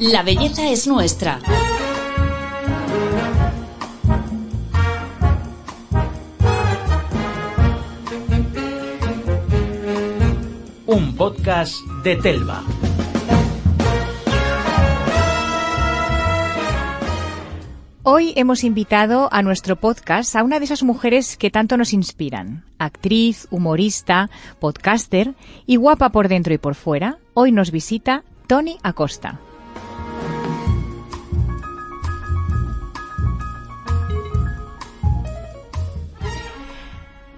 La belleza es nuestra. Un podcast de Telva. Hoy hemos invitado a nuestro podcast a una de esas mujeres que tanto nos inspiran. Actriz, humorista, podcaster y guapa por dentro y por fuera. Hoy nos visita Tony Acosta.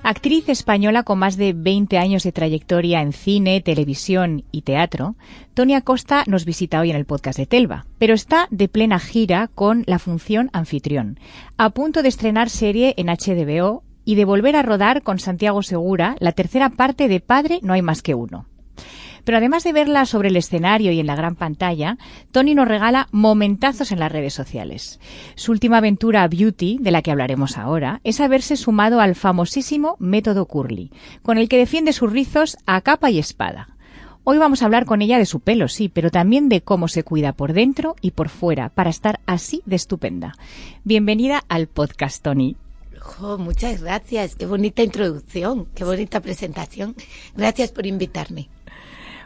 Actriz española con más de 20 años de trayectoria en cine, televisión y teatro, Tony Acosta nos visita hoy en el podcast de Telva, pero está de plena gira con la función anfitrión, a punto de estrenar serie en HDBO y de volver a rodar con Santiago Segura la tercera parte de Padre No hay más que uno. Pero además de verla sobre el escenario y en la gran pantalla, Tony nos regala momentazos en las redes sociales. Su última aventura Beauty, de la que hablaremos ahora, es haberse sumado al famosísimo método Curly, con el que defiende sus rizos a capa y espada. Hoy vamos a hablar con ella de su pelo, sí, pero también de cómo se cuida por dentro y por fuera para estar así de estupenda. Bienvenida al podcast, Tony. muchas gracias, qué bonita introducción, qué bonita presentación. Gracias por invitarme.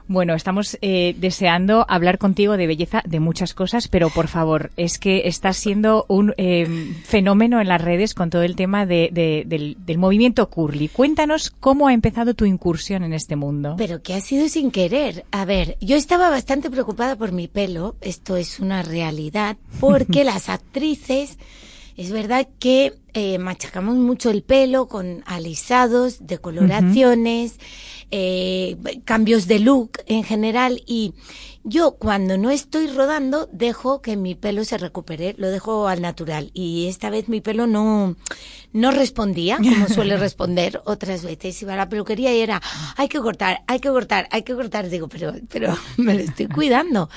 Bueno, estamos eh, deseando hablar contigo de belleza de muchas cosas, pero por favor, es que estás siendo un eh, fenómeno en las redes con todo el tema de, del, del, movimiento curly. Cuéntanos cómo ha empezado tu incursión en este mundo. Pero que ha sido sin querer. A ver, yo estaba bastante preocupada por mi pelo, esto es una realidad, porque las actrices es verdad que eh, machacamos mucho el pelo con alisados, decoloraciones, eh, cambios de look en general y yo cuando no estoy rodando dejo que mi pelo se recupere, lo dejo al natural y esta vez mi pelo no, no respondía como suele responder otras veces. Iba a la peluquería y era, hay que cortar, hay que cortar, hay que cortar. Digo, pero, pero me lo estoy cuidando.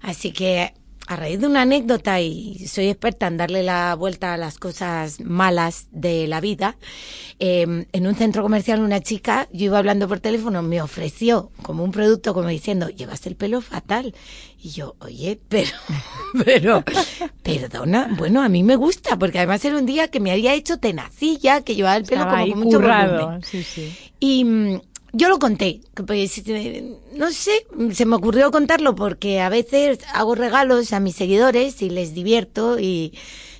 Así que a raíz de una anécdota, y soy experta en darle la vuelta a las cosas malas de la vida, em, en un centro comercial una chica, yo iba hablando por teléfono, me ofreció como un producto como diciendo, llevas el pelo fatal. Y yo, oye, pero, pero, perdona, bueno, a mí me gusta, porque además era un día que me había hecho tenacilla, que llevaba el pelo como con mucho volumen. Sí, sí. Y mm, yo lo conté, pues, no sé, se me ocurrió contarlo porque a veces hago regalos a mis seguidores y les divierto y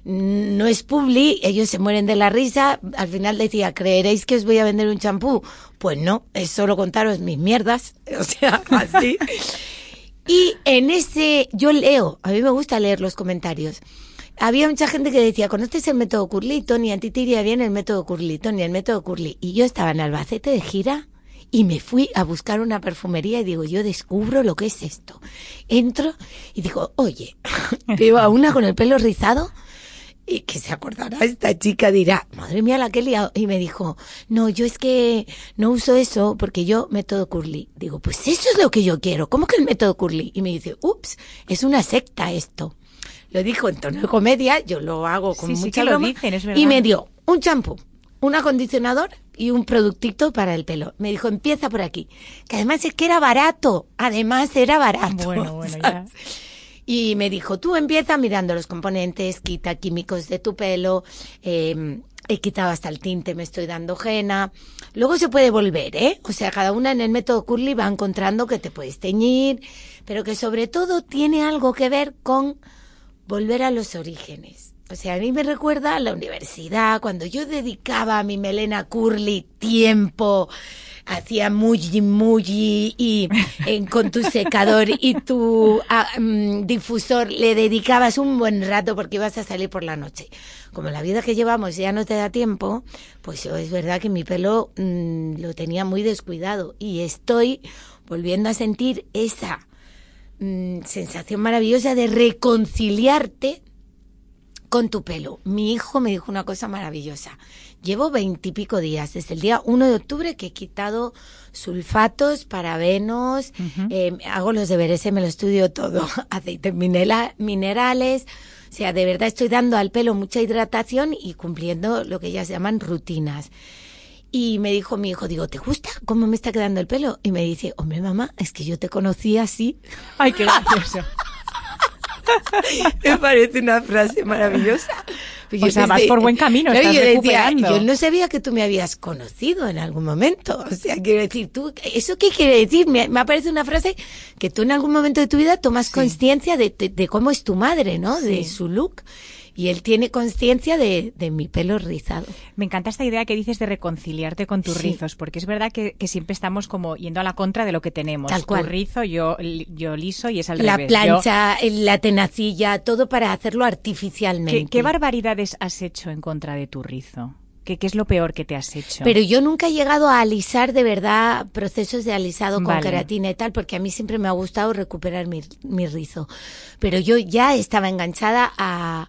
no es publi, ellos se mueren de la risa, al final decía, ¿creeréis que os voy a vender un champú? Pues no, es solo contaros mis mierdas, o sea, así. y en ese, yo leo, a mí me gusta leer los comentarios había mucha gente que decía, ¿conoces el método Curly? Tony, a ti te bien el método Curly, Tony, el método Curly. Y yo estaba en Albacete de gira y me fui a buscar una perfumería y digo, yo descubro lo que es esto. Entro y digo, oye, veo a una con el pelo rizado y que se acordará esta chica dirá, madre mía la que he liado. Y me dijo, no, yo es que no uso eso porque yo método curly. Digo, pues eso es lo que yo quiero. ¿Cómo que el método curly? Y me dice, ups, es una secta esto. Lo dijo en tono de comedia, yo lo hago con mucha lo dicen, es verdad. Y me dio un champú, un acondicionador y un productito para el pelo. Me dijo, empieza por aquí. Que además es que era barato. Además era barato. Bueno, bueno, ya. Y me dijo, tú empieza mirando los componentes, quita químicos de tu pelo, eh, he quitado hasta el tinte, me estoy dando henna. Luego se puede volver, ¿eh? O sea, cada una en el método Curly va encontrando que te puedes teñir, pero que sobre todo tiene algo que ver con volver a los orígenes. O sea, a mí me recuerda a la universidad, cuando yo dedicaba a mi melena curly tiempo, hacía muy muy y con tu secador y tu ah, mm, difusor le dedicabas un buen rato porque ibas a salir por la noche. Como la vida que llevamos ya no te da tiempo, pues es verdad que mi pelo mm, lo tenía muy descuidado y estoy volviendo a sentir esa mm, sensación maravillosa de reconciliarte con tu pelo. Mi hijo me dijo una cosa maravillosa. Llevo veintipico días, desde el día 1 de octubre que he quitado sulfatos, parabenos, eh, hago los deberes, me lo estudio todo, aceites minerales, o sea, de verdad estoy dando al pelo mucha hidratación y cumpliendo lo que ellas llaman rutinas. Y me dijo mi hijo, digo, ¿te gusta cómo me está quedando el pelo? Y me dice, hombre, mamá, es que yo te conocí así. Ay, qué gracioso. me parece una frase maravillosa. o sea, vas por buen camino, estás yo, recuperando. yo no sabía que tú me habías conocido en algún momento. O sea, quiero decir, tú, ¿eso qué quiere decir? Me, me parece una frase que tú en algún momento de tu vida tomas conciencia de, de, cómo es tu madre, ¿no? De su look y él tiene conciencia de, de, mi pelo rizado. Me encanta esta idea que dices de reconciliarte con tus rizos, porque es verdad que, que, siempre estamos como yendo a la contra de lo que tenemos. Tal cual. Tu rizo, yo, yo liso y es al la revés. plancha, la tenacilla, todo para hacerlo artificialmente. ¿Qué, ¿Qué barbaridades has hecho en contra de tu rizo? ¿Qué, ¿Qué, es lo peor que te has hecho? Pero yo nunca he llegado a alisar de verdad procesos de alisado con vale. queratina y tal, porque a mí siempre me ha gustado recuperar mi, mi rizo. Pero yo ya estaba enganchada a,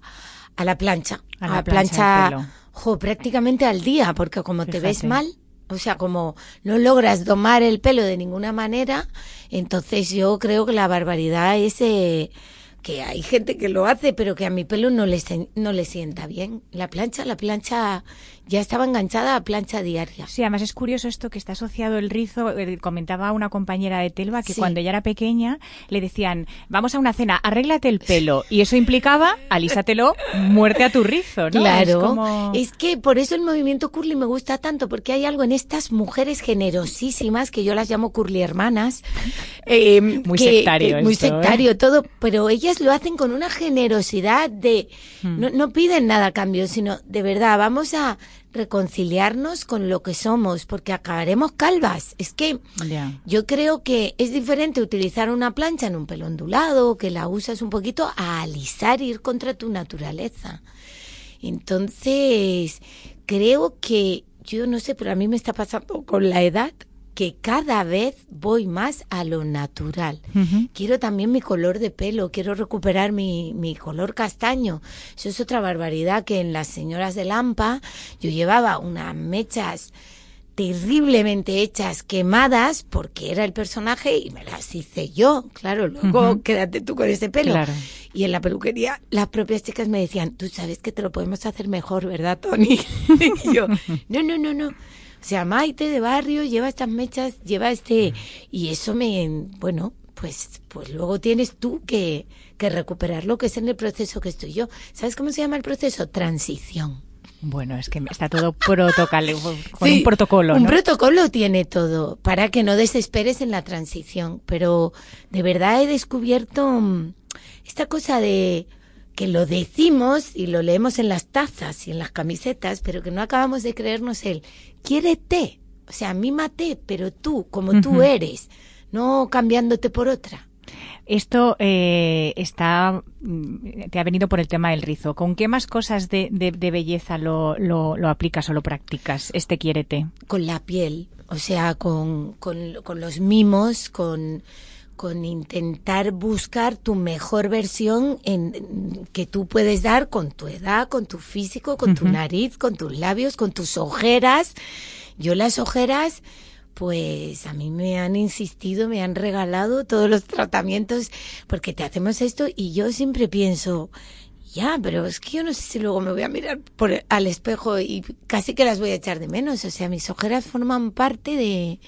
a la plancha. A la, a plancha, plancha jo, prácticamente al día, porque como Fíjate. te ves mal, o sea, como no logras domar el pelo de ninguna manera, entonces yo creo que la barbaridad es eh, que hay gente que lo hace, pero que a mi pelo no le, no le sienta bien. La plancha, la plancha ya estaba enganchada a plancha diaria. Sí, además es curioso esto que está asociado el rizo. Eh, comentaba una compañera de Telva que sí. cuando ella era pequeña le decían, vamos a una cena, arréglate el pelo. Y eso implicaba, alísatelo, muerte a tu rizo, ¿no? Claro. Es, como... es que por eso el movimiento curly me gusta tanto, porque hay algo en estas mujeres generosísimas, que yo las llamo curly hermanas. Eh, muy que, sectario. Eh, muy esto, sectario ¿eh? todo, pero ellas lo hacen con una generosidad de... Hmm. No, no piden nada a cambio, sino de verdad, vamos a reconciliarnos con lo que somos, porque acabaremos calvas. Es que yeah. yo creo que es diferente utilizar una plancha en un pelo ondulado, que la usas un poquito, a alisar, ir contra tu naturaleza. Entonces, creo que, yo no sé, pero a mí me está pasando con la edad que cada vez voy más a lo natural. Uh -huh. Quiero también mi color de pelo, quiero recuperar mi, mi, color castaño. Eso es otra barbaridad que en las señoras de Lampa yo llevaba unas mechas terriblemente hechas, quemadas, porque era el personaje y me las hice yo. Claro, luego uh -huh. quédate tú con ese pelo. Claro. Y en la peluquería las propias chicas me decían, tú sabes que te lo podemos hacer mejor, ¿verdad, Tony? y yo, no, no, no, no. O sea, Maite de barrio lleva estas mechas, lleva este... Y eso me... Bueno, pues, pues luego tienes tú que, que recuperar lo que es en el proceso que estoy yo. ¿Sabes cómo se llama el proceso? Transición. Bueno, es que está todo protocolo, con sí, un protocolo. ¿no? Un protocolo tiene todo para que no desesperes en la transición. Pero de verdad he descubierto esta cosa de que lo decimos y lo leemos en las tazas y en las camisetas, pero que no acabamos de creernos el quiérete, o sea, mímate, pero tú, como uh -huh. tú eres, no cambiándote por otra. Esto eh, está te ha venido por el tema del rizo. ¿Con qué más cosas de, de, de belleza lo, lo, lo, aplicas o lo practicas, este quiérete? Con la piel, o sea, con, con, con los mimos, con, con intentar buscar tu mejor versión en, que tú puedes dar con tu edad, con tu físico, con uh -huh. tu nariz, con tus labios, con tus ojeras. Yo las ojeras, pues a mí me han insistido, me han regalado todos los tratamientos porque te hacemos esto y yo siempre pienso, ya, pero es que yo no sé si luego me voy a mirar por, al espejo y casi que las voy a echar de menos. O sea, mis ojeras forman parte de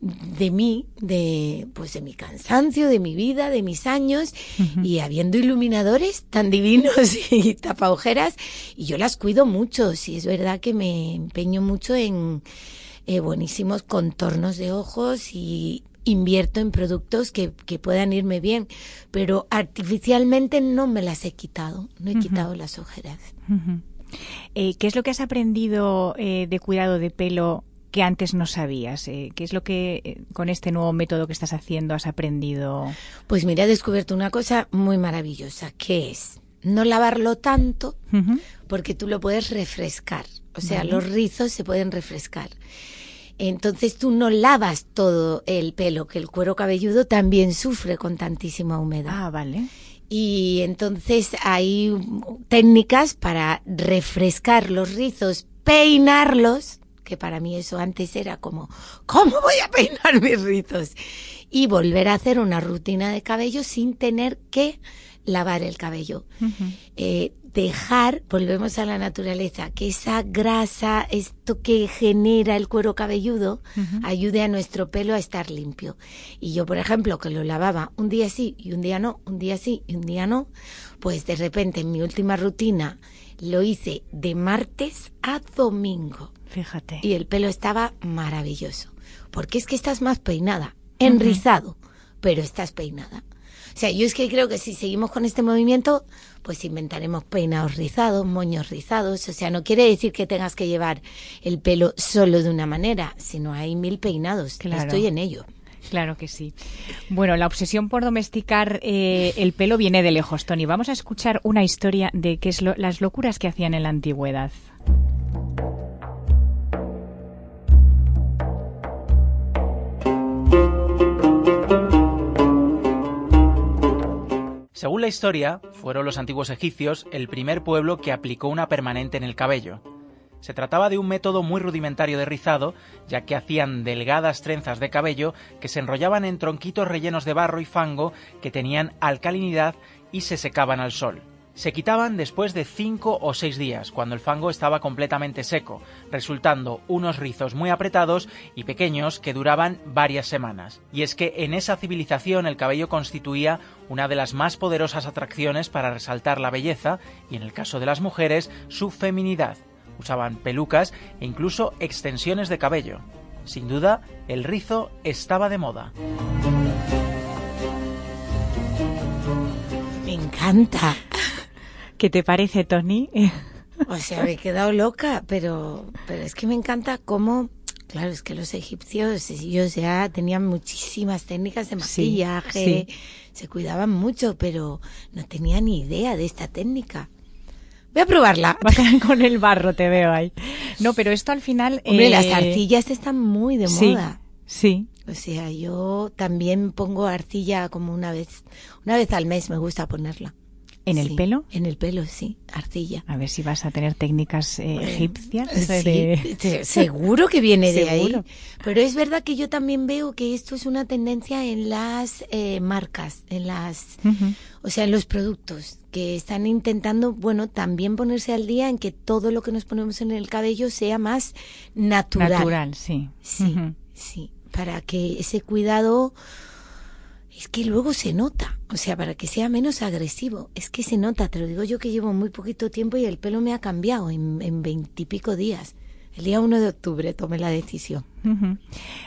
de mí, de pues de mi cansancio, de mi vida, de mis años uh -huh. y habiendo iluminadores tan divinos y tapaojeras y yo las cuido mucho, sí es verdad que me empeño mucho en eh, buenísimos contornos de ojos y invierto en productos que, que, puedan irme bien, pero artificialmente no me las he quitado, no he uh -huh. quitado las ojeras. Uh -huh. eh, ¿Qué es lo que has aprendido eh, de cuidado de pelo que antes no sabías? Eh, ¿Qué es lo que eh, con este nuevo método que estás haciendo has aprendido? Pues mira, he descubierto una cosa muy maravillosa, que es no lavarlo tanto, uh -huh. porque tú lo puedes refrescar. O sea, vale. los rizos se pueden refrescar. Entonces tú no lavas todo el pelo, que el cuero cabelludo también sufre con tantísima humedad. Ah, vale. Y entonces hay técnicas para refrescar los rizos, peinarlos, que para mí eso antes era como, ¿cómo voy a peinar mis rizos? Y volver a hacer una rutina de cabello sin tener que lavar el cabello. Eh, dejar, volvemos a la naturaleza, que esa grasa, esto que genera el cuero cabelludo, ayude a nuestro pelo a estar limpio. Y yo, por ejemplo, que lo lavaba un día sí y un día no, un día sí y un día no, pues de repente en mi última rutina lo hice de martes a domingo. Fíjate. Y el pelo estaba maravilloso. Porque es que estás más peinada, enrizado, pero estás peinada. O sea, yo es que creo que si seguimos con este movimiento, pues inventaremos peinados rizados, moños rizados. O sea, no quiere decir que tengas que llevar el pelo solo de una manera, sino hay mil peinados. Estoy en ello. Claro que sí. Bueno, la obsesión por domesticar eh, el pelo viene de lejos, Tony. Vamos a escuchar una historia de qué es las locuras que hacían en la antigüedad. Según la historia, fueron los antiguos egipcios el primer pueblo que aplicó una permanente en el cabello. Se trataba de un método muy rudimentario de rizado, ya que hacían delgadas trenzas de cabello que se enrollaban en tronquitos rellenos de barro y fango que tenían alcalinidad y se secaban al sol. Se quitaban después de cinco o seis días, cuando el fango estaba completamente seco, resultando unos rizos muy apretados y pequeños que duraban varias semanas. Y es que en esa civilización el cabello constituía una de las más poderosas atracciones para resaltar la belleza y, en el caso de las mujeres, su feminidad. Usaban pelucas e incluso extensiones de cabello. Sin duda, el rizo estaba de moda. Me encanta. ¿Qué te parece, Tony? O sea, me he quedado loca, pero, pero es que me encanta cómo, claro, es que los egipcios, ellos ya tenían muchísimas técnicas de maquillaje, se cuidaban mucho, pero no tenían ni idea de esta técnica. Voy a probarla. con el barro, te veo ahí. No, pero esto al final... Hombre, las eh, arcillas están muy de moda. Sí. O sea, yo también pongo arcilla como una vez, una vez al mes me gusta ponerla. ¿En el pelo? En el pelo, sí, arcilla. A ver si vas a tener técnicas eh, egipcias. Sí, seguro que viene de ahí. Pero es verdad que yo también veo que esto es una tendencia en las eh, marcas, en las, o sea, en los productos que están intentando, bueno, también ponerse al día en que todo lo que nos ponemos en el cabello sea más natural. Natural, sí. Sí, sí, para que ese cuidado es que luego se nota, o sea, para que sea menos agresivo, es que se nota, te lo digo yo que llevo muy poquito tiempo y el pelo me ha cambiado en veintipico días. El día 1 de octubre tomé la decisión.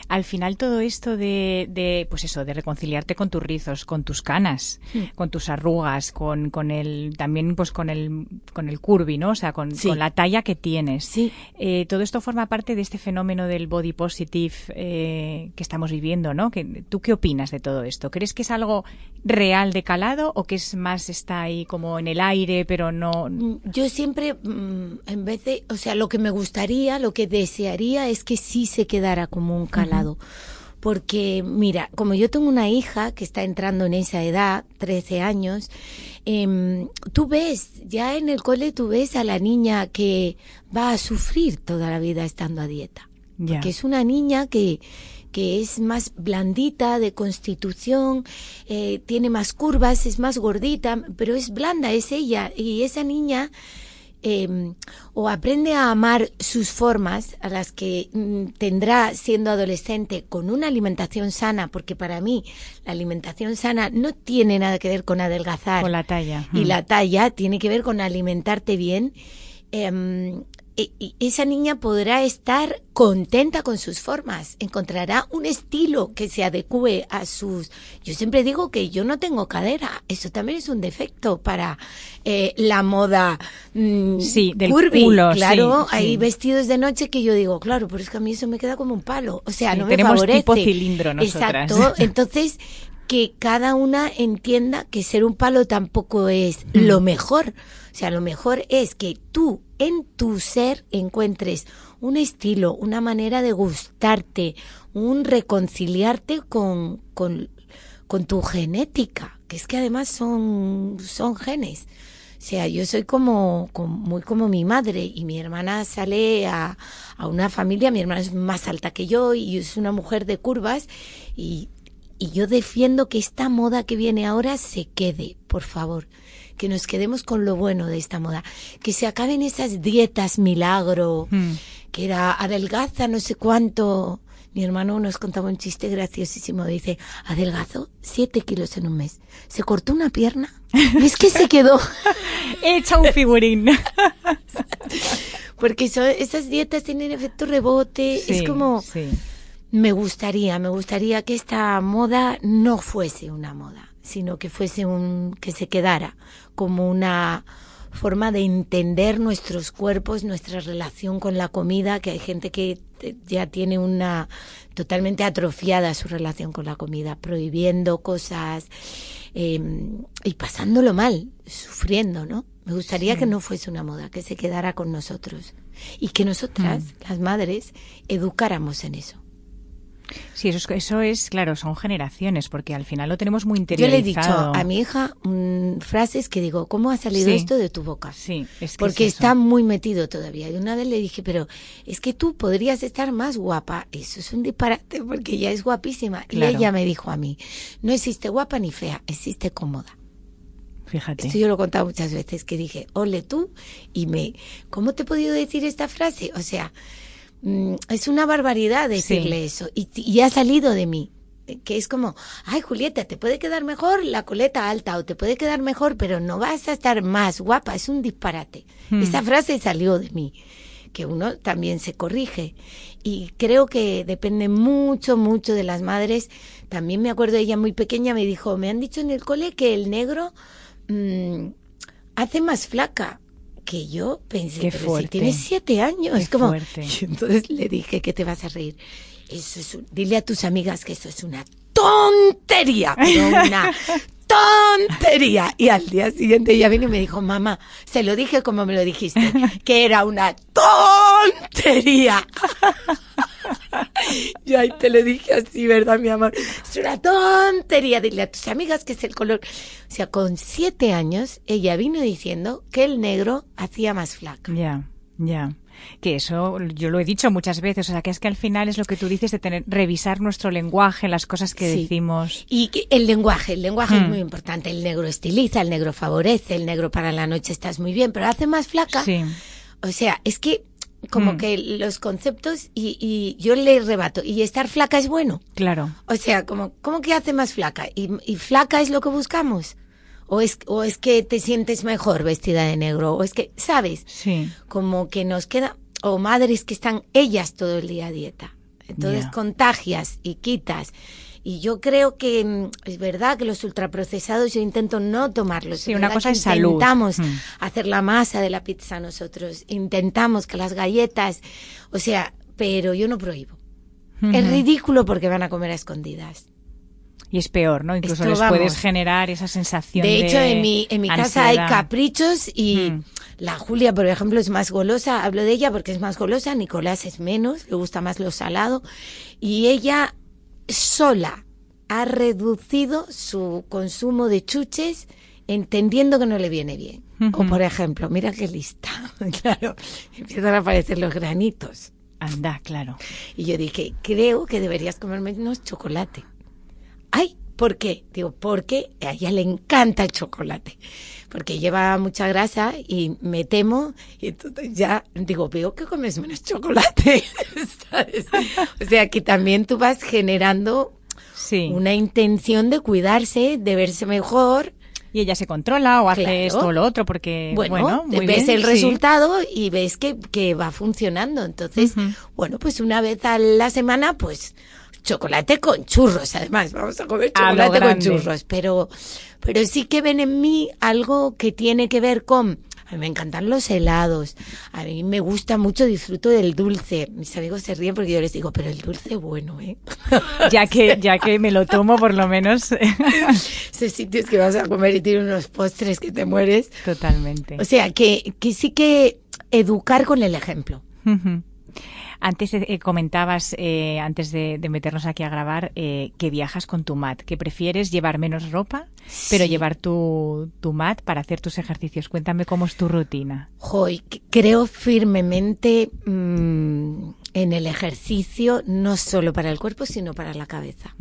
Al final todo esto de, pues eso, de reconciliarte con tus rizos, con tus canas, con tus arrugas, con, con el, también pues con el, con el curvy, ¿no? O sea, con, la talla que tienes. Sí. Eh, todo esto forma parte de este fenómeno del body positive eh, que estamos viviendo, ¿no? ¿Tú qué opinas de todo esto? ¿Crees que es algo real de calado o que es más está ahí como en el aire, pero no? Mm, yo siempre, mm, en vez de, o sea, lo que me gustaría, lo que desearía es que sí se quedara como un calado. Porque, mira, como yo tengo una hija que está entrando en esa edad, 13 años, em, tú ves, ya en el cole tú ves a la niña que va a sufrir toda la vida estando a dieta. que es una niña que, que es más blandita de constitución, eh, tiene más curvas, es más gordita, pero es blanda, es ella. Y esa niña Em, o aprende a amar sus formas, a las que mm, tendrá siendo adolescente con una alimentación sana, porque para mí la alimentación sana no tiene nada que ver con adelgazar. Con la talla. Y la talla tiene que ver con alimentarte bien. Em, y esa niña podrá estar contenta con sus formas, encontrará un estilo que se adecue a sus... Yo siempre digo que yo no tengo cadera, eso también es un defecto para eh, la moda mm, sí, del curvy. claro, hay vestidos de noche que yo digo, claro, pero es que a mí eso me queda como un palo, o sea, no me tenemos favorece. tipo cilindro nosotras. Exacto, entonces que cada una entienda que ser un palo tampoco es lo mejor. O sea, lo mejor es que tú en tu ser encuentres un estilo, una manera de gustarte, un reconciliarte con, con, tu genética, que es que además son, son genes. O sea, yo soy como, muy como mi madre y mi hermana sale a, a, una familia, mi hermana es más alta que yo y es una mujer de curvas y y yo defiendo que esta moda que viene ahora se quede, por favor. Que nos quedemos con lo bueno de esta moda. Que se acaben esas dietas milagro, Mm. que era adelgaza no sé cuánto. Mi hermano nos contaba un chiste graciosísimo. Dice, adelgazó siete kilos en un mes. Se cortó una pierna. Y es que se quedó. Echa un figurín. Porque son- esas dietas tienen efecto rebote. es como, sí. me gustaría, me gustaría que esta moda no fuese una moda, sino que fuese un, que se quedara como una forma de entender nuestros cuerpos, nuestra relación con la comida, que hay gente que eh, ya tiene una totalmente atrofiada su relación con la comida, prohibiendo cosas eh, y pasándolo mal, sufriendo, ¿no? Me gustaría que no fuese una moda, que se quedara con nosotros y que nosotras, las madres, educáramos en eso. Sí, eso es, eso es, claro, son generaciones, porque al final lo tenemos muy Yo interiorizado. le he dicho a mi hija mm, frases que digo, ¿cómo ha salido Sí. esto de tu boca? Sí, es que Porque es está muy metido todavía. Y una vez le dije, pero es que tú podrías estar más guapa. Eso es un disparate porque ella es guapísima. Claro. Y ella me dijo a mí, no existe guapa ni fea, existe cómoda. Fíjate. Esto yo lo he contado muchas veces, que dije, ole tú, y me, ¿cómo te he podido decir esta frase? O sea, mm, es una barbaridad decirle eso, y, y ha salido de mí, que es como, ay Julieta, te puede quedar mejor la coleta alta, o te puede quedar mejor, pero no vas a estar más guapa, es un disparate. Hmm. Esa frase salió de mí, que uno también se corrige. Y creo que depende mucho, mucho de las madres. También me acuerdo ella muy pequeña, me dijo, me han dicho en el cole que el negro mm, hace más flaca que yo. Pensé, Qué pero fuerte. si tienes siete años. Qué es como, fuerte. Y entonces le dije que te vas a reír. Eso es un- dile a tus amigas que eso es una tontería, pero una tontería. Y al día siguiente ella vino y me dijo, mamá, se lo dije como me lo dijiste, que era una tontería. Yo ahí te lo dije así, ¿verdad, mi amor? Es una tontería. Dile a tus amigas que es el color. O sea, con siete años, ella vino diciendo que el negro hacía más flaca. Ya, ya. Que eso yo lo he dicho muchas veces, o sea, que es que al final es lo que tú dices de tener revisar nuestro lenguaje, las cosas que Sí. decimos. Y el lenguaje, el lenguaje es Mm. muy importante. El negro estiliza, el negro favorece, el negro para la noche estás muy bien, pero hace más flaca. Sí. O sea, es que como Mm. que los conceptos y, y yo le rebato, y estar flaca es bueno. Claro. O sea, como, ¿cómo que hace más flaca? ¿Y, y flaca es lo que buscamos? ¿O es, ¿O es que te sientes mejor vestida de negro? ¿O es que, sabes? Sí. Como que nos queda, o madres que están ellas todo el día a dieta. Entonces contagias y quitas. Y yo creo que mm, es verdad que los ultraprocesados yo intento no tomarlos. Sí, una cosa es salud. Intentamos Mm. hacer la masa de la pizza nosotros. Intentamos que las galletas, o sea, pero yo no prohíbo. Es ridículo porque van a comer a escondidas. Y es peor, ¿no? Incluso Esto, les vamos. puedes generar esa sensación de De hecho, en mi, en mi casa hay caprichos y Mm. la Julia, por ejemplo, es más golosa. Hablo de ella porque es más golosa. Nicolás es menos, le gusta más lo salado. Y ella sola ha reducido su consumo de chuches entendiendo que no le viene bien. O por ejemplo, mira qué lista. claro, empiezan a aparecer los granitos. Anda, claro. Y yo dije, creo que deberías comer menos chocolate. Ay, ¿por qué? Digo, porque a ella le encanta el chocolate. Porque lleva mucha grasa y me temo, y entonces ya digo, veo que comes menos chocolate. ¿sabes? O sea que también tú vas generando Sí. una intención de cuidarse, de verse mejor. Y ella se controla o hace Claro. esto o lo otro porque, Bueno, bueno, muy ves bien, el sí. resultado y ves que, que va funcionando. Entonces, bueno, pues una vez a la semana, pues chocolate con churros, además, vamos a comer A chocolate con churros, pero, pero sí que ven en mí algo que tiene que ver con, a mí me encantan los helados, a mí me gusta mucho, disfruto del dulce, mis amigos se ríen porque yo les digo, pero el dulce bueno, ¿eh? Ya que, ya que me lo tomo por lo menos Esos sitios que vas a comer y tienen unos postres que te mueres. totalmente. O sea, que, que sí que educar con el ejemplo. Ujú. Antes eh, comentabas, eh, antes de, de meternos aquí a grabar, eh, que viajas con tu mat, que prefieres llevar menos ropa, pero llevar tu, tu mat para hacer tus ejercicios. Cuéntame cómo es tu rutina. Joy, creo firmemente mm, en el ejercicio, no solo para el cuerpo, sino para la cabeza.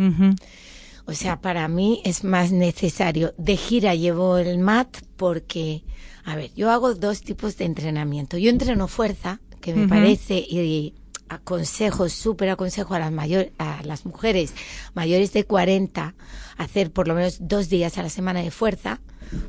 O sea, para mí es más necesario. De gira llevo el mat porque, a ver, yo hago dos tipos de entrenamiento. Yo entreno fuerza, que me parece, y aconsejo, súper aconsejo a las, mayor, a las mujeres mayores de 40 hacer por lo menos dos días a la semana de fuerza,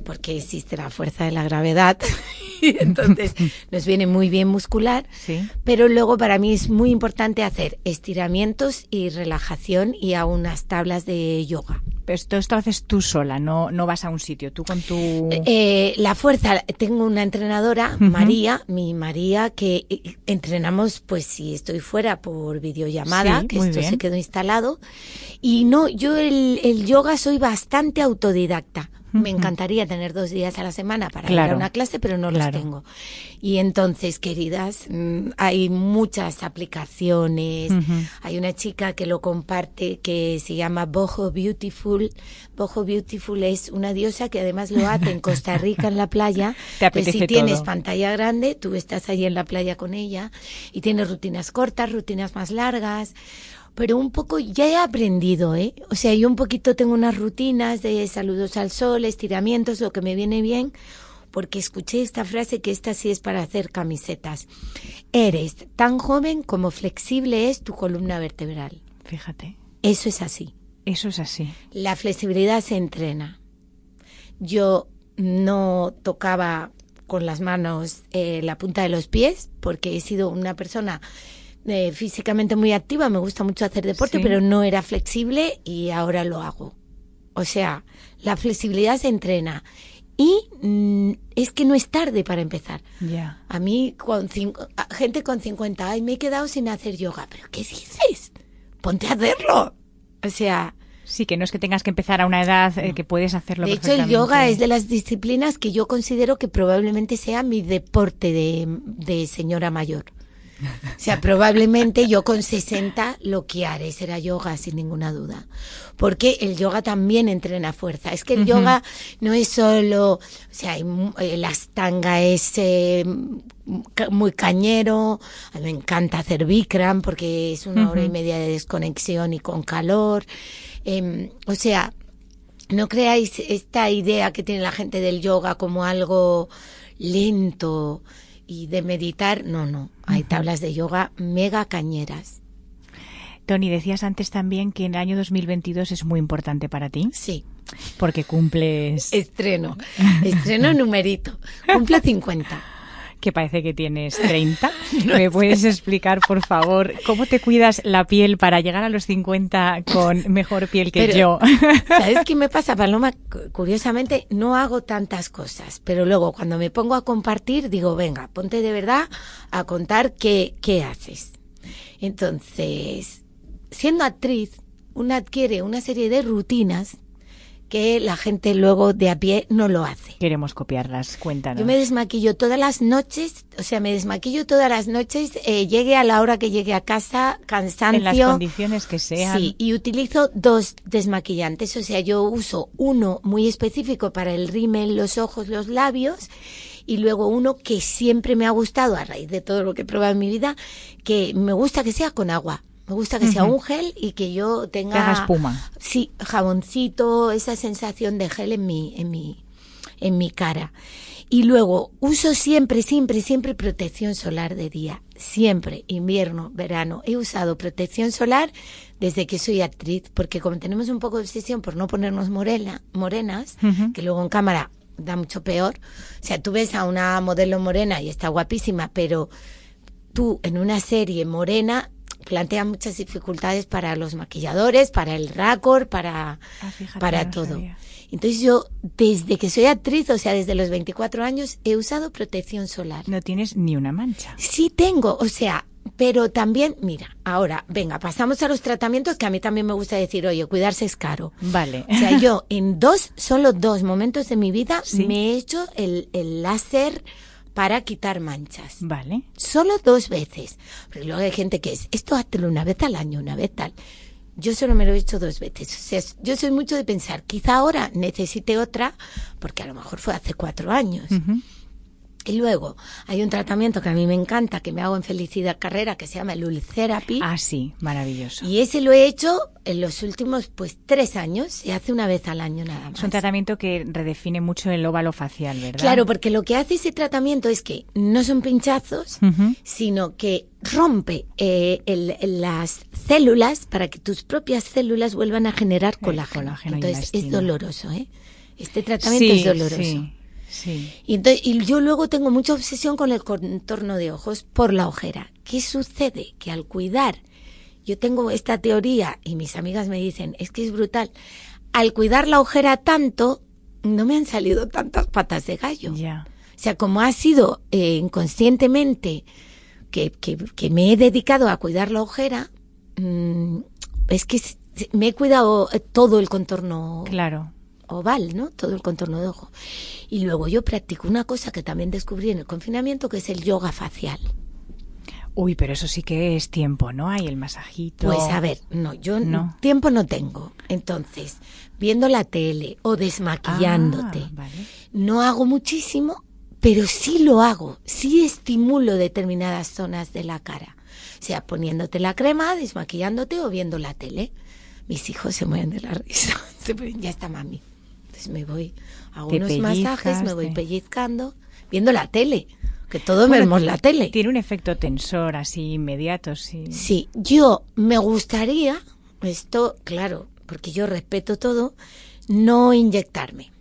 porque existe la fuerza de la gravedad, y entonces nos viene muy bien muscular, Sí. pero luego para mí es muy importante hacer estiramientos y relajación y a unas tablas de yoga. Pero esto, esto haces tú sola, no, no vas a un sitio, tú con tu... Eh, la fuerza, tengo una entrenadora, María, mi María, que eh, entrenamos, pues si estoy fuera por videollamada, Sí, que esto bien. se quedó instalado. Y no, yo el, el yoga soy bastante autodidacta. Me encantaría tener dos días a la semana para ir a una clase, pero no Claro. los tengo. Y entonces, queridas, mm, hay muchas aplicaciones. Hay una chica que lo comparte que se llama Boho Beautiful. Boho Beautiful es una diosa que además lo hace en Costa Rica en la playa. Te apetece si tienes todo. pantalla grande, tú estás allí en la playa con ella y tienes rutinas cortas, rutinas más largas. Pero un poco ya he aprendido, ¿eh? O sea, yo un poquito tengo unas rutinas de saludos al sol, estiramientos, lo que me viene bien, porque escuché esta frase que esta sí es para hacer camisetas. Eres tan joven como flexible es tu columna vertebral. Fíjate, Eso es así. eso es así. La flexibilidad se entrena. Yo no tocaba con las manos eh, la punta de los pies porque he sido una persona eh, físicamente muy activa, me gusta mucho hacer deporte, Sí. pero no era flexible y ahora lo hago. O sea, la flexibilidad se entrena y mm, es que no es tarde para empezar. Ya. A mí, con cinco- gente con 50, ay, me he quedado sin hacer yoga. ¿Pero qué dices? Ponte a hacerlo. O sea, Sí, que no es que tengas que empezar a una edad eh, que puedes hacerlo de hecho, el yoga es de las disciplinas que yo considero que probablemente sea mi deporte de, de señora mayor. O sea, probablemente yo con 60 lo que haré será yoga, sin ninguna duda. Porque el yoga también entrena fuerza. Es que el yoga no es solo, o sea, hay mu- eh, astanga es eh, muy cañero. A mí me encanta hacer Bikram porque es una hora y media de desconexión y con calor. Em, o sea, no creáis esta idea que tiene la gente del yoga como algo lento y de meditar. No, no. Hay tablas de yoga mega cañeras. Tony, decías antes también que en el año 2022 es muy importante para ti Sí. porque cumples Estreno. Estreno numerito. Cumplo 50. Que parece que tienes 30. ¿Me puedes explicar, por favor, cómo te cuidas la piel para llegar a los 50 con mejor piel que Pero, yo? ¿Sabes qué me pasa, Paloma? Cu- Curiosamente, no hago tantas cosas, pero luego cuando me pongo a compartir, digo, venga, ponte de verdad a contar qué, qué haces. Entonces, siendo actriz, una adquiere una serie de rutinas que la gente luego de a pie no lo hace. Queremos copiarlas, cuéntanos. Yo me desmaquillo todas las noches, o sea, me desmaquillo todas las noches, eh, llegue a la hora que llegue a casa, cansancio. en las condiciones que sean. Sí, y utilizo dos desmaquillantes, o sea, yo uso uno muy específico para el rímel, los ojos, los labios, y luego uno que siempre me ha gustado a raíz de todo lo que he probado en mi vida, que me gusta que sea con agua. Me gusta que sea un gel y que yo tenga Que haga espuma. Sí, jaboncito, esa sensación de gel en mi en mi en mi cara. Y luego uso siempre, siempre, siempre protección solar de día. Siempre, invierno, verano. He usado protección solar desde que soy actriz, porque como tenemos un poco de obsesión por no ponernos morena, morenas, que luego en cámara da mucho peor. O sea, tú ves a una modelo morena y está guapísima, pero tú en una serie morena plantea muchas dificultades para los maquilladores, para el raccord, para, Ah, fíjate, para no todo. sabía. Entonces yo, desde que soy actriz, o sea, desde los 24 años, he usado protección solar. No tienes ni una mancha. Sí tengo, o sea, pero también, mira, ahora, venga, pasamos a los tratamientos que a mí también me gusta decir, oye, cuidarse es caro. Vale. O sea, yo en dos, solo dos momentos de mi vida Sí. me he hecho el, el láser para quitar manchas. Vale. Solo dos veces. Porque luego hay gente que es, esto háztelo una vez al año, una vez tal. Yo solo me lo he hecho dos veces. O sea, yo soy mucho de pensar, quizá ahora necesite otra, porque a lo mejor fue hace cuatro años. Y luego hay un tratamiento que a mí me encanta, que me hago en Felicidad Carrera, que se llama el Ultherapy. Ah, sí, maravilloso. Y ese lo he hecho en los últimos pues tres años, se hace una vez al año nada más. Es un tratamiento que redefine mucho el óvalo facial, ¿verdad? Claro, porque lo que hace ese tratamiento es que no son pinchazos, sino que rompe eh, el- las células para que tus propias células vuelvan a generar colágeno. colágeno Entonces es doloroso, ¿eh? Este tratamiento Sí, es doloroso. Sí, sí. Y, entonces- y yo luego tengo mucha obsesión con el contorno de ojos por la ojera. ¿Qué sucede? Que al cuidar, yo tengo esta teoría y mis amigas me dicen, es que es brutal, al cuidar la ojera tanto, no me han salido tantas patas de gallo. Ya. O sea, como ha sido eh, inconscientemente que, que- que me he dedicado a cuidar la ojera, mm, es que me he cuidado eh, todo el contorno Claro. Oval, ¿no? Todo el contorno de ojo. Y luego yo practico una cosa que también descubrí en el confinamiento, que es el yoga facial. Uy, pero eso sí que es tiempo, ¿no? Hay el masajito. Pues a ver, no, yo No. tiempo no tengo. Entonces, viendo la tele o desmaquillándote, Ah, vale. no hago muchísimo, pero sí lo hago, sí estimulo determinadas zonas de la cara. O sea, poniéndote la crema, desmaquillándote o viendo la tele. Mis hijos se mueven de la risa. Se ponen, ya está mami. Entonces me voy, Te unos masajes, me voy pellizcando, viendo la tele. Que todos Bueno, vemos la tele. Tiene un efecto tensor así inmediato, sí. Sí, yo me gustaría, esto, claro, porque yo respeto todo, no inyectarme.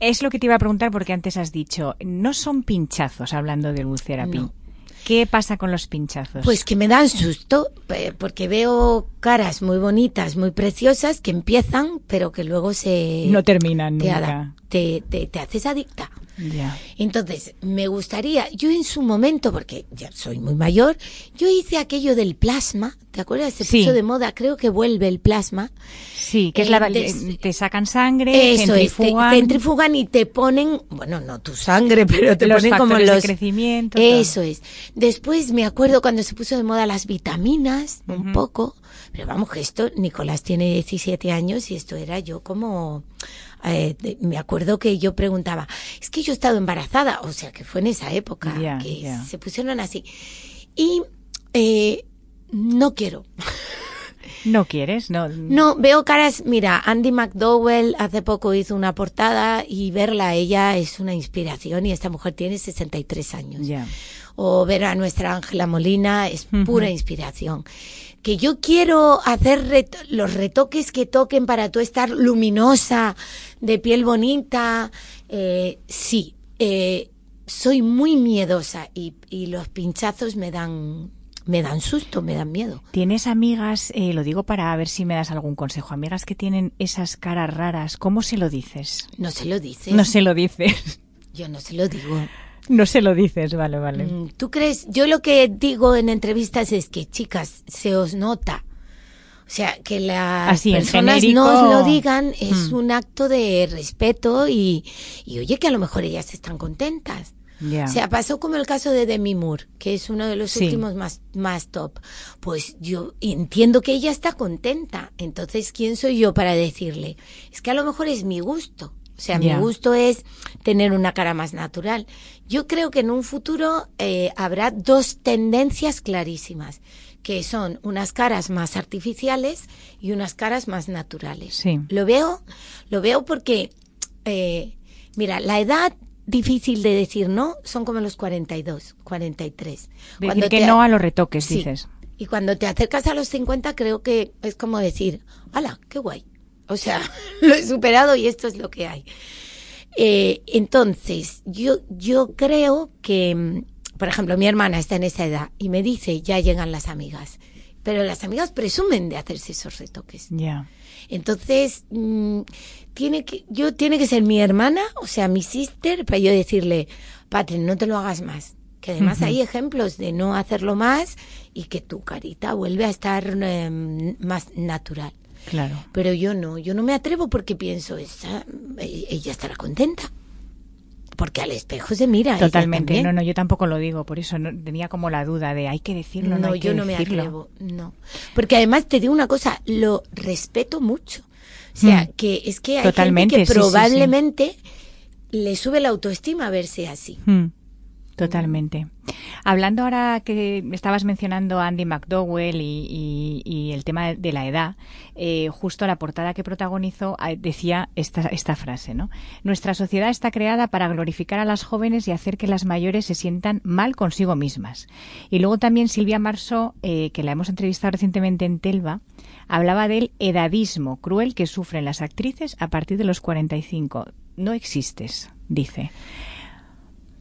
Es lo que te iba a preguntar porque antes has dicho, no son pinchazos hablando del Ulcerapin. No. ¿Qué pasa con los pinchazos? Pues que me dan susto, porque veo caras muy bonitas, muy preciosas, que empiezan, pero que luego se... no terminan te, nunca. te, te, te haces adicta. Ya. Entonces, me gustaría, yo en su momento, porque ya soy muy mayor, yo hice aquello del plasma, ¿te acuerdas? Se Sí. puso de moda, creo que vuelve el plasma. Sí, que es Eh, la, des- te sacan sangre, Eso es, te centrifugan, y te ponen, bueno, no tu sangre, pero te los ponen como de los... todo. Eso es. Después me acuerdo cuando se puso de moda las vitaminas, un poco, pero vamos que esto, Nicolás tiene 17 años y esto era yo como, eh, de- me acuerdo que yo preguntaba, es que yo he estado embarazada, o sea que fue en esa época que se pusieron así. Y eh, no quiero. ¿No quieres? No. No, veo caras, mira, Andy McDowell hace poco hizo una portada y verla a ella es una inspiración y esta mujer tiene 63 años o ver a nuestra Ángela Molina es pura inspiración. Que yo quiero hacer reto- los retoques que toquen para tú estar luminosa, de piel bonita, eh, sí. eh, soy muy miedosa y, y los pinchazos me dan, me dan susto, me dan miedo. ¿Tienes amigas, eh, lo digo para ver si me das algún consejo, amigas que tienen esas caras raras, ¿cómo se lo dices? No se lo dices. No se lo dices. Yo no se lo digo. No se lo dices, vale, vale. Mm, ¿Tú crees? Yo lo que digo en entrevistas es que, chicas, se os nota. O sea, que las Así, personas genérico. no os lo digan es Mm. un acto de respeto y, y oye, que a lo mejor ellas están contentas. Ya. O sea, pasó como el caso de Demi Moore, que es uno de los Sí. últimos más, más top. Pues yo entiendo que ella está contenta. Entonces, ¿quién soy yo para decirle? Es que a lo mejor es mi gusto. O sea, mi gusto es tener una cara más natural. Yo creo que en un futuro eh, habrá dos tendencias clarísimas, que son unas caras más artificiales y unas caras más naturales. Sí. Lo veo, lo veo porque, eh, mira, la edad difícil de decir no son como los 42, 43. Decir que te- no a los retoques, Sí. dices. Y cuando te acercas a los 50 creo que es como decir, ¡hala, qué guay! O sea, lo he superado y esto es lo que hay. Eh, entonces, yo, yo creo que, mm, por ejemplo, mi hermana está en esa edad y me dice, ya llegan las amigas. Pero las amigas presumen de hacerse esos retoques. Ya. Entonces, mm, tiene que, yo tiene que ser mi hermana, o sea, mi sister, para yo decirle, Patri, no te lo hagas más. Que además hay ejemplos de no hacerlo más y que tu carita vuelve a estar em, más natural. Claro. Pero yo no, yo no me atrevo porque pienso, esa, e- ella estará contenta. Porque al espejo se mira. Totalmente. No, no, yo tampoco lo digo, por eso no- tenía como la duda de hay que decirlo, no, No, hay que yo no me decirlo. atrevo, no. Porque además te digo una cosa, lo respeto mucho. O sea, Mm. que es que hay Totalmente, gente que sí, sí. probablemente le sube la autoestima verse así. Hmm. Totalmente. Hablando ahora que estabas mencionando a Andy McDowell y, el tema de la edad, eh, justo la portada que protagonizó eh, decía esta, esta frase, ¿no? Nuestra sociedad está creada para glorificar a las jóvenes y hacer que las mayores se sientan mal consigo mismas. Y luego también Silvia Marceau, eh, que la hemos entrevistado recientemente en Telva, hablaba del edadismo cruel que sufren las actrices a partir de los 45. No existes, dice.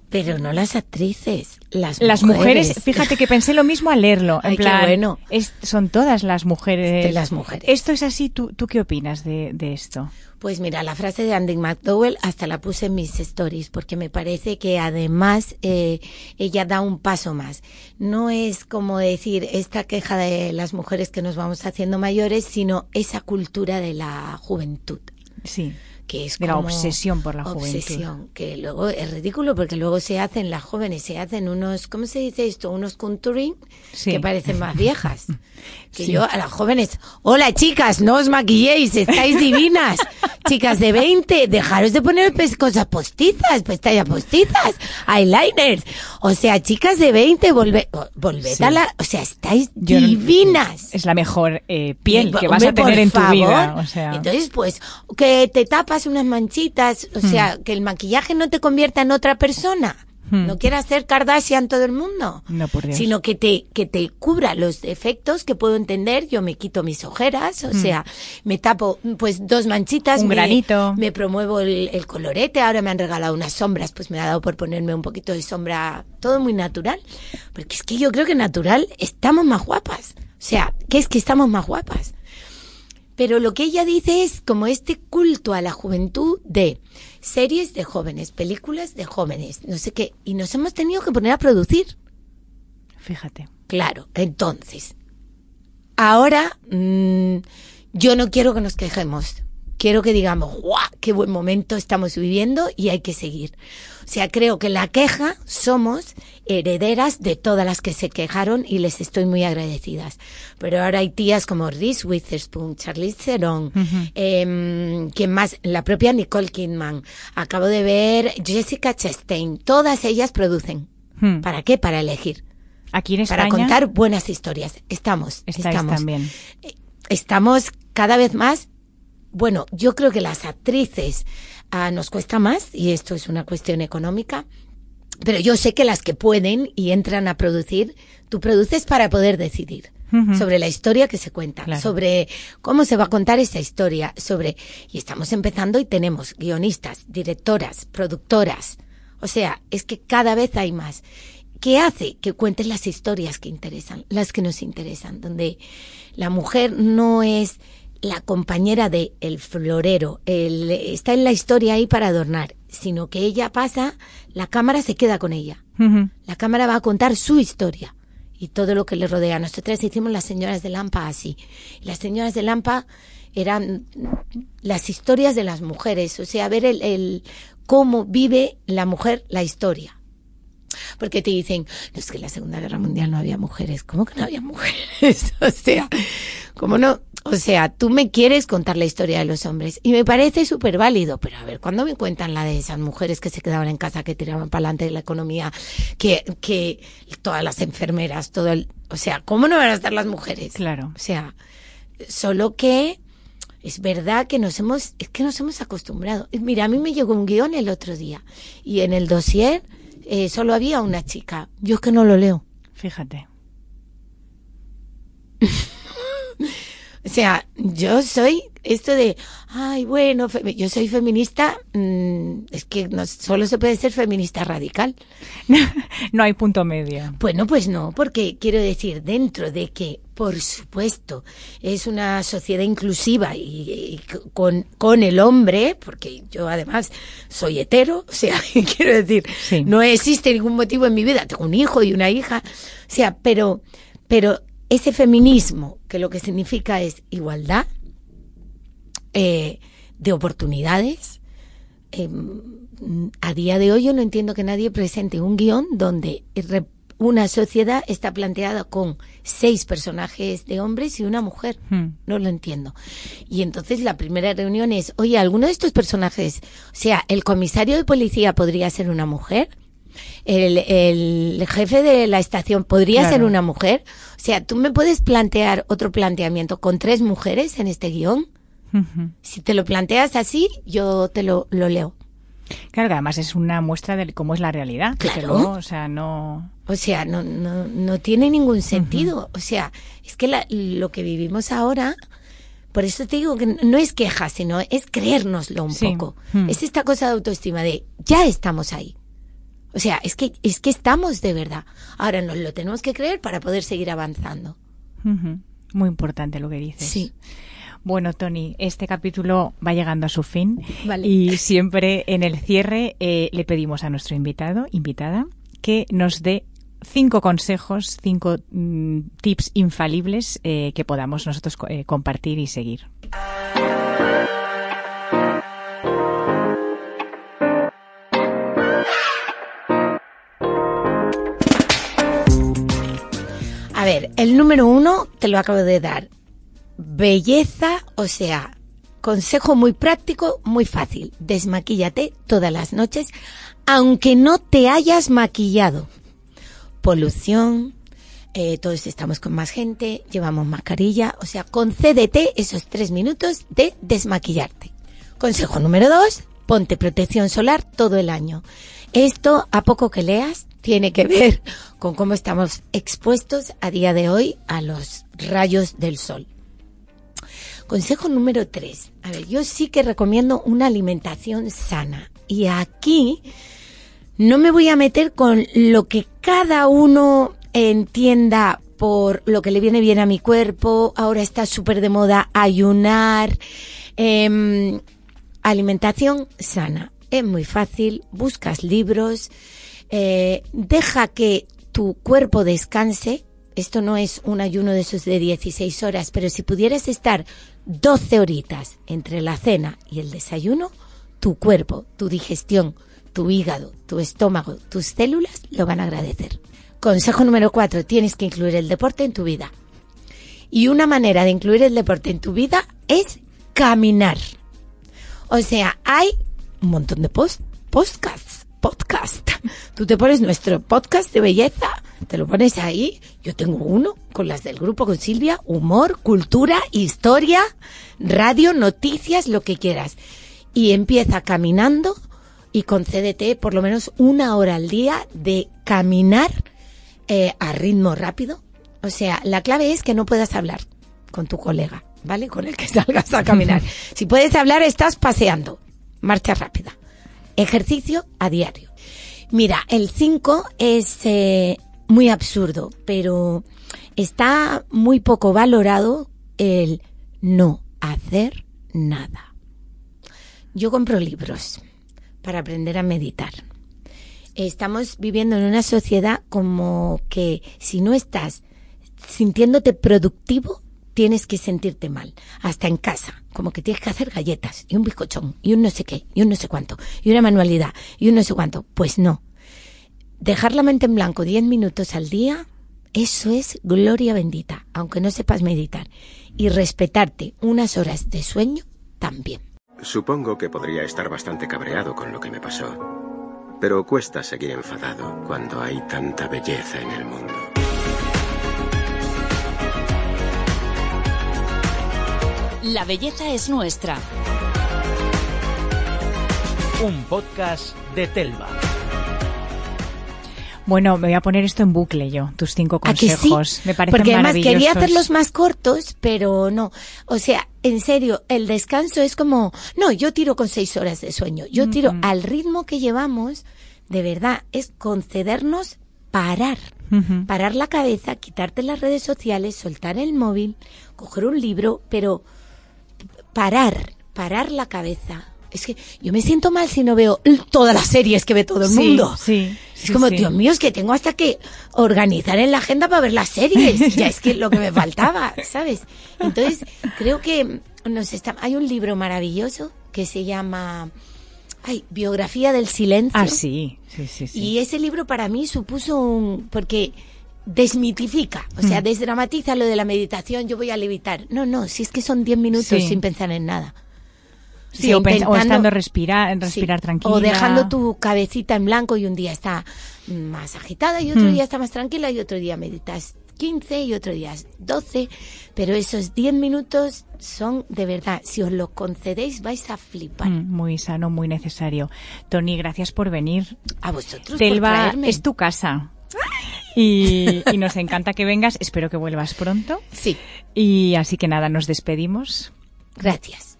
Pero no las actrices, las, las mujeres. Fíjate que pensé lo mismo al leerlo. En plan, bueno. son todas las mujeres. las mujeres. Esto es así. ¿Tú, tú qué opinas de, esto? Pues mira, la frase de Andy McDowell hasta la puse en mis stories porque me parece que además eh, ella da un paso más. No es como decir esta queja de las mujeres que nos vamos haciendo mayores, sino esa cultura de la juventud. Sí que es de la obsesión por la obsesión, que luego es ridículo porque luego se hacen las jóvenes, se hacen unos, ¿cómo se dice esto? Unos contouring que parecen más viejas. Que yo a las jóvenes, hola chicas, no os maquilléis, estáis divinas. chicas de 20, dejaros de poner cosas postizas, pestañas postizas, eyeliners. O sea, chicas de 20, volved, volved a la, o sea, estáis divinas. Es la mejor eh, piel que vas a tener en tu vida. O sea. Entonces, pues, que te tapas unas manchitas, o sea, hmm. que el maquillaje no te convierta en otra persona. Hmm. No quiera hacer Kardashian todo el mundo, no, por sino que te que te cubra los defectos que puedo entender. Yo me quito mis ojeras, o hmm. sea, me tapo pues dos manchitas, un me, granito, me promuevo el, el, colorete. Ahora me han regalado unas sombras, pues me ha dado por ponerme un poquito de sombra, todo muy natural, porque es que yo creo que natural estamos más guapas. O sea, que es que estamos más guapas. Pero lo que ella dice es como este culto a la juventud de series de jóvenes, películas de jóvenes, no sé qué, y nos hemos tenido que poner a producir. Fíjate. Claro, entonces, ahora mm, yo no quiero que nos quejemos quiero que digamos, ¡guau! ¡Qué buen momento estamos viviendo y hay que seguir! O sea, creo que la queja somos herederas de todas las que se quejaron y les estoy muy agradecidas. Pero ahora hay tías como Reese Witherspoon, Charlize Theron, eh, ¿quién más? La propia Nicole Kidman. Acabo de ver Jessica Chastain. Todas ellas producen. Hmm. ¿Para qué? Para elegir. Aquí en España. Para contar buenas historias. Estamos. estamos. también. Eh, estamos cada vez más bueno, yo creo que las actrices ah, nos cuesta más, y esto es una cuestión económica, pero yo sé que las que pueden y entran a producir, tú produces para poder decidir sobre la historia que se cuenta, sobre cómo se va a contar esa historia, sobre y estamos empezando y tenemos guionistas, directoras, productoras. O sea, es que cada vez hay más. ¿Qué hace que cuentes las historias que interesan, las que nos interesan, donde la mujer no es la compañera de el florero, el, está en la historia ahí para adornar, sino que ella pasa, la cámara se queda con ella. La cámara va a contar su historia y todo lo que le rodea. Nosotras hicimos las señoras de Lampa así. Las señoras de Lampa eran las historias de las mujeres, o sea, ver el, el cómo vive la mujer la historia. Porque te dicen, no es que en la Segunda Guerra Mundial no había mujeres. ¿Cómo que no había mujeres? o sea, ¿cómo no? O sea, tú me quieres contar la historia de los hombres y me parece súper válido, pero a ver, ¿cuándo me cuentan la de esas mujeres que se quedaban en casa, que tiraban para adelante de la economía, que, que todas las enfermeras, todo el, o sea, ¿cómo no van a estar las mujeres? Claro. O sea, solo que es verdad que nos hemos, es que nos hemos acostumbrado. Mira, a mí me llegó un guion el otro día y en el dossier eh, solo había una chica. Yo es que no lo leo. Fíjate. O sea, yo soy esto de, ay, bueno, yo soy feminista, mm, es que no, solo se puede ser feminista radical. no hay punto medio. Bueno, pues no, porque quiero decir, dentro de que, por supuesto, es una sociedad inclusiva y, con, con, el hombre, porque yo además soy hetero, o sea, quiero decir, no existe ningún motivo en mi vida, tengo un hijo y una hija, o sea, pero, pero ese feminismo, que lo que significa es igualdad eh, de oportunidades, em, a día de hoy yo no entiendo que nadie presente un guion donde una sociedad está planteada con seis personajes de hombres y una mujer. Hmm. No lo entiendo. Y entonces la primera reunión es, oye, ¿alguno de estos personajes, o sea, el comisario de policía podría ser una mujer? El, el jefe de la estación podría Claro. ser una mujer. O sea, tú me puedes plantear otro planteamiento con tres mujeres en este guion. Ujú. Si te lo planteas así, yo te lo, lo leo. Claro que además es una muestra de cómo es la realidad. Claro. luego, o sea, no. O sea, no, no, no tiene ningún sentido. O sea, es que la- lo que vivimos ahora, por eso te digo que no es queja, sino es creérnoslo un Sí. poco. Mm. Es esta cosa de autoestima de ya estamos ahí. O sea, es que, es que estamos de verdad. Ahora nos lo tenemos que creer para poder seguir avanzando. Ujú. Muy importante lo que dices. Sí. Bueno, Tony, este capítulo va llegando a su fin Vale. y siempre en el cierre eh, le pedimos a nuestro invitado, invitada, que nos dé cinco consejos, cinco mm, tips infalibles eh, que podamos nosotros eh, compartir y seguir. Ver, el número uno te lo acabo de dar. Belleza, o sea, consejo muy práctico, muy fácil. Desmaquíllate todas las noches, aunque no te hayas maquillado. Polución, eh, todos estamos con más gente, llevamos mascarilla, o sea, concédete esos tres minutos de desmaquillarte. Consejo número dos, ponte protección solar todo el año. Esto, a poco que leas, tiene que ver con cómo estamos expuestos a día de hoy a los rayos del sol. Consejo número tres. A ver, yo sí que recomiendo una alimentación sana. Y aquí no me voy a meter con lo que cada uno entienda por lo que le viene bien a mi cuerpo. Ahora está súper de moda ayunar. Em, alimentación sana. Es muy fácil. Buscas libros. Eh, deja que tu cuerpo descanse. Esto no es un ayuno de esos de 16 horas, pero si pudieras estar 12 horitas entre la cena y el desayuno, tu cuerpo, tu digestión, tu hígado, tu estómago, tus células lo van a agradecer. Consejo número 4. Tienes que incluir el deporte en tu vida. Y una manera de incluir el deporte en tu vida es caminar. O sea, hay un montón de post, podcasts, podcast. Tú te pones nuestro podcast de belleza, te lo pones ahí. Yo tengo uno con las del grupo con Silvia, humor, cultura, historia, radio, noticias, lo que quieras. Y empieza caminando y concédete por lo menos una hora al día de caminar eh, a ritmo rápido. O sea, la clave es que no puedas hablar con tu colega, ¿vale? Con el que salgas a caminar. si puedes hablar, estás paseando. Marcha rápida. Ejercicio a diario. Mira, el 5 es eh, muy absurdo, pero está muy poco valorado el no hacer nada. Yo compro libros para aprender a meditar. Estamos viviendo en una sociedad como que si no estás sintiéndote productivo, tienes que sentirte mal. Hasta en casa, como que tienes que hacer galletas y un bizcochón y un no sé qué y un no sé cuánto y una manualidad y un no sé cuánto. Pues no. Dejar la mente en blanco 10 minutos al día, eso es gloria bendita, aunque no sepas meditar. Y respetarte unas horas de sueño también. Supongo que podría estar bastante cabreado con lo que me pasó. Pero cuesta seguir enfadado cuando hay tanta belleza en el mundo. La belleza es nuestra. Un podcast de Telva. Bueno, me voy a poner esto en bucle yo, tus cinco ¿A que sí? consejos. Me parecen Porque además quería hacerlos más cortos, pero no. O sea, en serio, el descanso es como, no, yo tiro con seis horas de sueño. Yo tiro al ritmo que llevamos, de verdad, es concedernos parar. Parar la cabeza, quitarte las redes sociales, soltar el móvil, coger un libro, pero parar, parar la cabeza. Es que yo me siento mal si no veo todas las series que ve todo el Sí, mundo. sí, Es sí, como. Dios mío, es que tengo hasta que organizar en la agenda para ver las series. ya es que lo que me faltaba, ¿sabes? Entonces, creo que nos está, hay un libro maravilloso que se llama ay, Biografía del Silencio. Ah, sí, sí, sí. sí. Y ese libro para mí supuso un... porque desmitifica, o Mm. sea, desdramatiza lo de la meditación, yo voy a levitar. No, no, si es que son 10 minutos Sí. sin pensar en nada. Sí, o, o estando respirar, respirar Sí, tranquila. O dejando tu cabecita en blanco y un día está más agitada y otro Hmm. día está más tranquila y otro día meditas 15 y otro día 12. Pero esos 10 minutos son de verdad, si os lo concedéis vais a flipar. Mm, Muy sano, muy necesario. Tony, gracias por venir. A vosotros por Telva traerme. es tu casa. Y, y nos encanta que vengas. Espero que vuelvas pronto. Sí, Y así que nada, nos despedimos. gracias.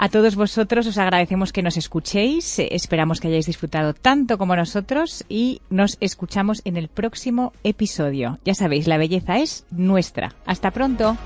A todos vosotros os agradecemos que nos escuchéis. Esperamos que hayáis disfrutado tanto como nosotros y nos escuchamos en el próximo episodio. Ya sabéis, la belleza es nuestra. Hasta pronto.